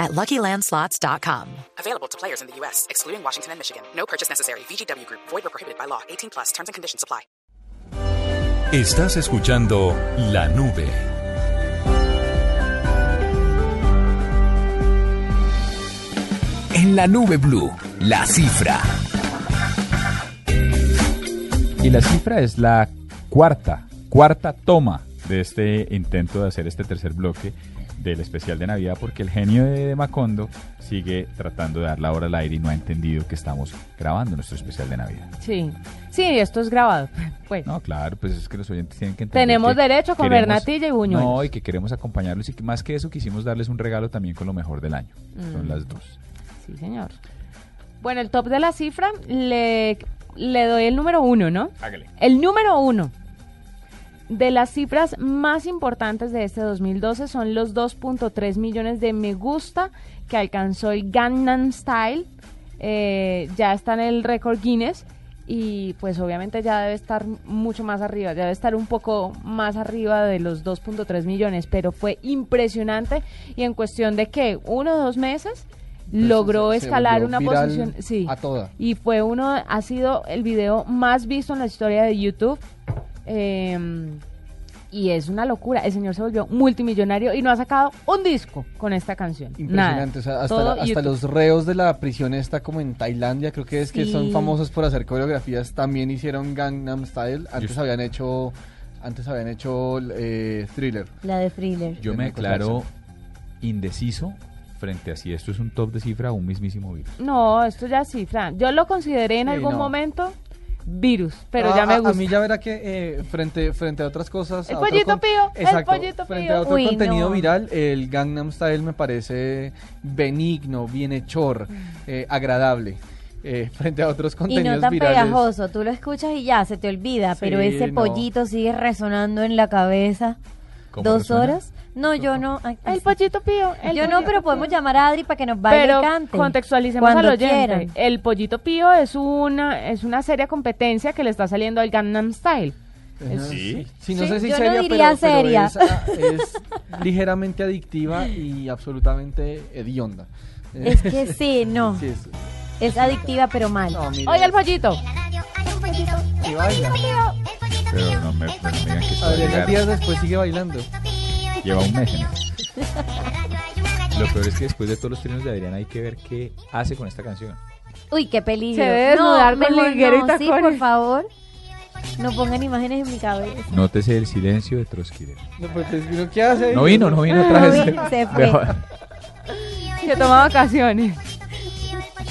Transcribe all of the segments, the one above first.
at LuckyLandSlots.com. Available to players in the U.S., excluding Washington and Michigan. No purchase necessary. VGW Group, void or prohibited by law. 18 plus terms and conditions apply. Estás escuchando La Nube. En la Nube Blue, la cifra. Y la cifra es la cuarta, cuarta toma de este intento de hacer este tercer bloque del especial de Navidad porque el genio de Macondo sigue tratando de dar la hora al aire y no ha entendido que estamos grabando nuestro especial de Navidad. Sí, sí, esto es grabado. Pues. No, claro, pues es que los oyentes tienen que entender. Tenemos que derecho a comer natilla y buñuelos. No, y que queremos acompañarlos y que más que eso quisimos darles un regalo también con lo mejor del año. Son Mm. las dos. Sí, señor. Bueno, el top de la cifra le, le doy el número uno, ¿no? Hágale. El número uno de las cifras más importantes de este 2012 son los 2.3 millones de me gusta que alcanzó el Gangnam Style. Eh, ya está en el récord Guinness y pues obviamente ya debe estar mucho más arriba, ya debe estar un poco más arriba de los 2.3 millones, pero fue impresionante y en cuestión de que uno o dos meses logró escalar una posición, sí, a toda. y fue uno, ha sido el video más visto en la historia de YouTube. Eh, y es una locura. El señor se volvió multimillonario y no ha sacado un disco con esta canción. Impresionante, o sea, Nada. hasta, la- los reos de la prisión está como en Tailandia, creo que es que son famosos por hacer coreografías, también hicieron Gangnam Style, antes Yo- habían hecho antes habían hecho eh, Thriller. La de Thriller. Yo me declaro indeciso frente a si esto es un top de cifra o un mismísimo virus. No, esto ya sí, Fran. Yo lo consideré en Sí, algún no. momento virus, pero Ah, ya me a- gusta. A, mí ya verá que eh, frente, frente a otras cosas... El a pollito pío, el Exacto, pollito frente pío. a otro Uy, contenido no. viral, el Gangnam Style me parece benigno, bienhechor, eh, agradable. eh, frente a otros Y contenidos no tan virales. pegajoso, tú lo escuchas y ya se te olvida, pero Sí, ese no. pollito sigue resonando en la cabeza. ¿Cómo ¿Dos horas? No, yo no. ay, El pollito pío. el Yo no, pollito pero pío. podemos llamar a Adri para que nos baile Pero y cante. contextualicemos al Cuando oyente. quieran. El Pollito Pío es una es una seria competencia que le está saliendo al Gangnam Style. Sí. Sí, no Sí, sé si yo no seria, diría pero, pero seria. es, ah, es ligeramente adictiva y absolutamente hedionda. Es que sí, no. sí, es- Es adictiva, pero mal. no, mira, Oiga el pollito. y baila. Pero no me, no me digan que Adriana. Díaz después sigue bailando. Lleva un mes en eso. Lo peor es que después de todos los trinos de Adriana hay que ver qué hace con esta canción. Uy, qué peligro. Se debe desnudar no, con mejor liguero y sí, por favor. No pongan imágenes en mi cabeza. Nótese el silencio de Trotsky. No, pues, ¿pero ¿qué hace? No vino, no vino otra vez. vino, se fue. Que toma vacaciones.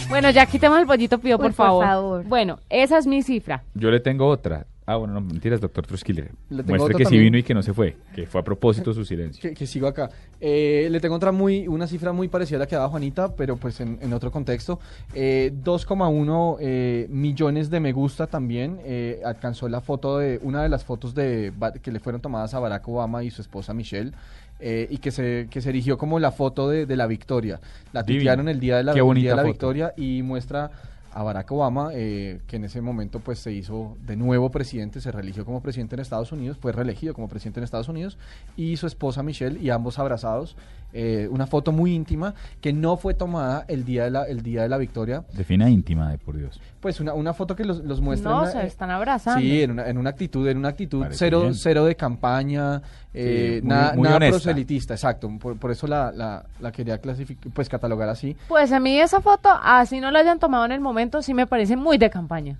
Bueno, ya quitemos el pollito pío, por por favor. favor. Bueno, esa es mi cifra. Yo le tengo otra. Ah, bueno, no, mentiras, doctor Troskiller. Le Muestre que sí vino y que no se fue. Que fue a propósito su silencio. Que, que sigo acá. Eh, le tengo otra muy, una cifra muy parecida a la que daba Juanita, pero pues en, en otro contexto. Eh, 2,1 eh, millones de me gusta también. eh, alcanzó la foto de, una de las fotos de que le fueron tomadas a Barack Obama y su esposa Michelle. eh, y que se, que se erigió como la foto de, de la victoria. La tuitearon el día de la, día de la victoria y muestra a Barack Obama, eh, que en ese momento pues se hizo de nuevo presidente, se reeligió como presidente en Estados Unidos, fue reelegido como presidente en Estados Unidos, y su esposa Michelle, y ambos abrazados, eh, una foto muy íntima que no fue tomada el día de la, el día de la victoria, Defina íntima, de por Dios. pues una, una foto que los, los muestra No, en se están abrazando. Sí, en una, en una actitud, en una actitud Parece cero, bien. cero de campaña, eh, Sí, muy- nada, muy nada proselitista, exacto. Por, por eso la, la, la quería clasificar, pues catalogar así. Pues a mí esa foto, así no la hayan tomado en el momento, sí me parece muy de campaña.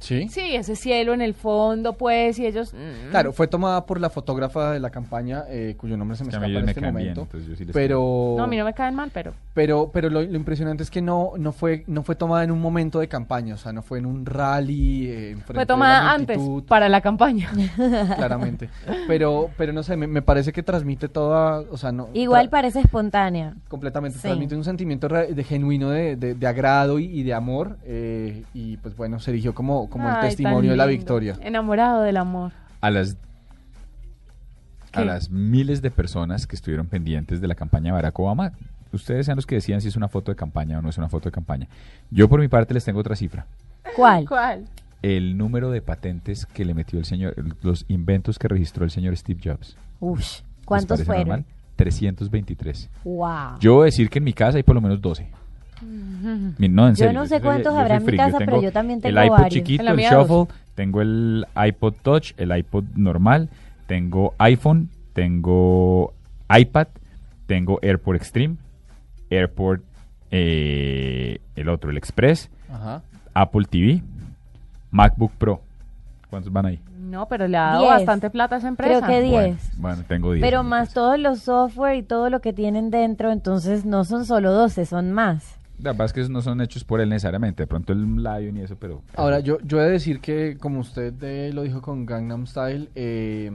Sí. Sí, ese cielo en el fondo, pues, y ellos... mm. Claro, fue tomada por la fotógrafa de la campaña, eh, cuyo nombre se me Es que a escapa mí en este bien, momento. entonces yo sí les pero, No, a mí no me caen mal, pero... pero, pero lo, lo impresionante es que no, no fue, no fue tomada en un momento de campaña, o sea, no fue en un rally. eh, Fue de la tomada antes, para la campaña. claramente. Pero, pero no sé, me, me parece que transmite toda, o sea, no. Igual parece espontánea. completamente Sí. transmite un sentimiento de genuino de, de- de agrado y, y de amor eh, y pues bueno se erigió como como el Ay, testimonio de la victoria. Enamorado del amor. A las a las miles de personas que estuvieron pendientes de la campaña de Barack Obama, ustedes sean los que decían si es una foto de campaña o no es una foto de campaña. Yo por mi parte les tengo otra cifra. ¿Cuál? ¿Cuál? El número de patentes que le metió el señor, los inventos que registró el señor Steve Jobs. ¿Les ¿cuántos fueron? normal? 323. Wow. Yo voy a decir que en mi casa hay por lo menos 12. Mi- No, en Yo no sé cuántos habrá en mi casa, pero tengo yo también El tengo iPod varios. chiquito, el. Shuffle, tengo el iPod Touch, el iPod normal, tengo iPhone, tengo iPad, tengo AirPort Extreme, AirPort, eh, el otro, el Express, Ajá. Apple TV, MacBook Pro. ¿Cuántos van ahí? No, pero le ha dado Diez. bastante plata a esa empresa. Creo que Bueno, 10. Bueno, tengo 10. Pero más todos los software y todo lo que tienen dentro, entonces no son solo 12, son más. La verdad es que esos no son hechos por él necesariamente. De pronto el Lion y eso, pero... Ahora, yo, yo he de decir que, como usted eh, lo dijo con Gangnam Style, eh,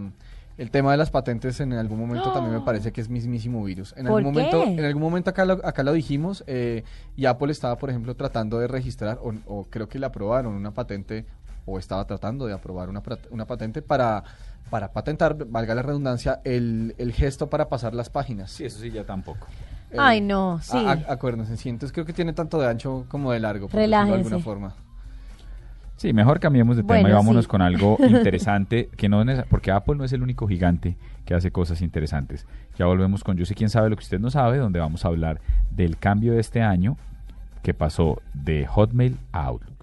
el tema de las patentes en algún momento también me parece que es mismísimo virus. En ¿Por algún momento, en algún momento acá lo, acá lo dijimos eh, y Apple estaba, por ejemplo, tratando de registrar o, o creo que le aprobaron una patente o estaba tratando de aprobar una, una patente para para patentar, valga la redundancia, el, el gesto para pasar las páginas. Sí, eso sí, ya tampoco. Eh, Ay, no, sí. a- a- acuérdense, sí, entonces creo que tiene tanto de ancho como de largo, por decirlo de Relájense. alguna forma. Sí, mejor cambiemos de tema y vámonos sí. con algo interesante, que no porque Apple no es el único gigante que hace cosas interesantes. Ya volvemos con Yo sé quién sabe lo que usted no sabe, donde vamos a hablar del cambio de este año que pasó de Hotmail a Outlook.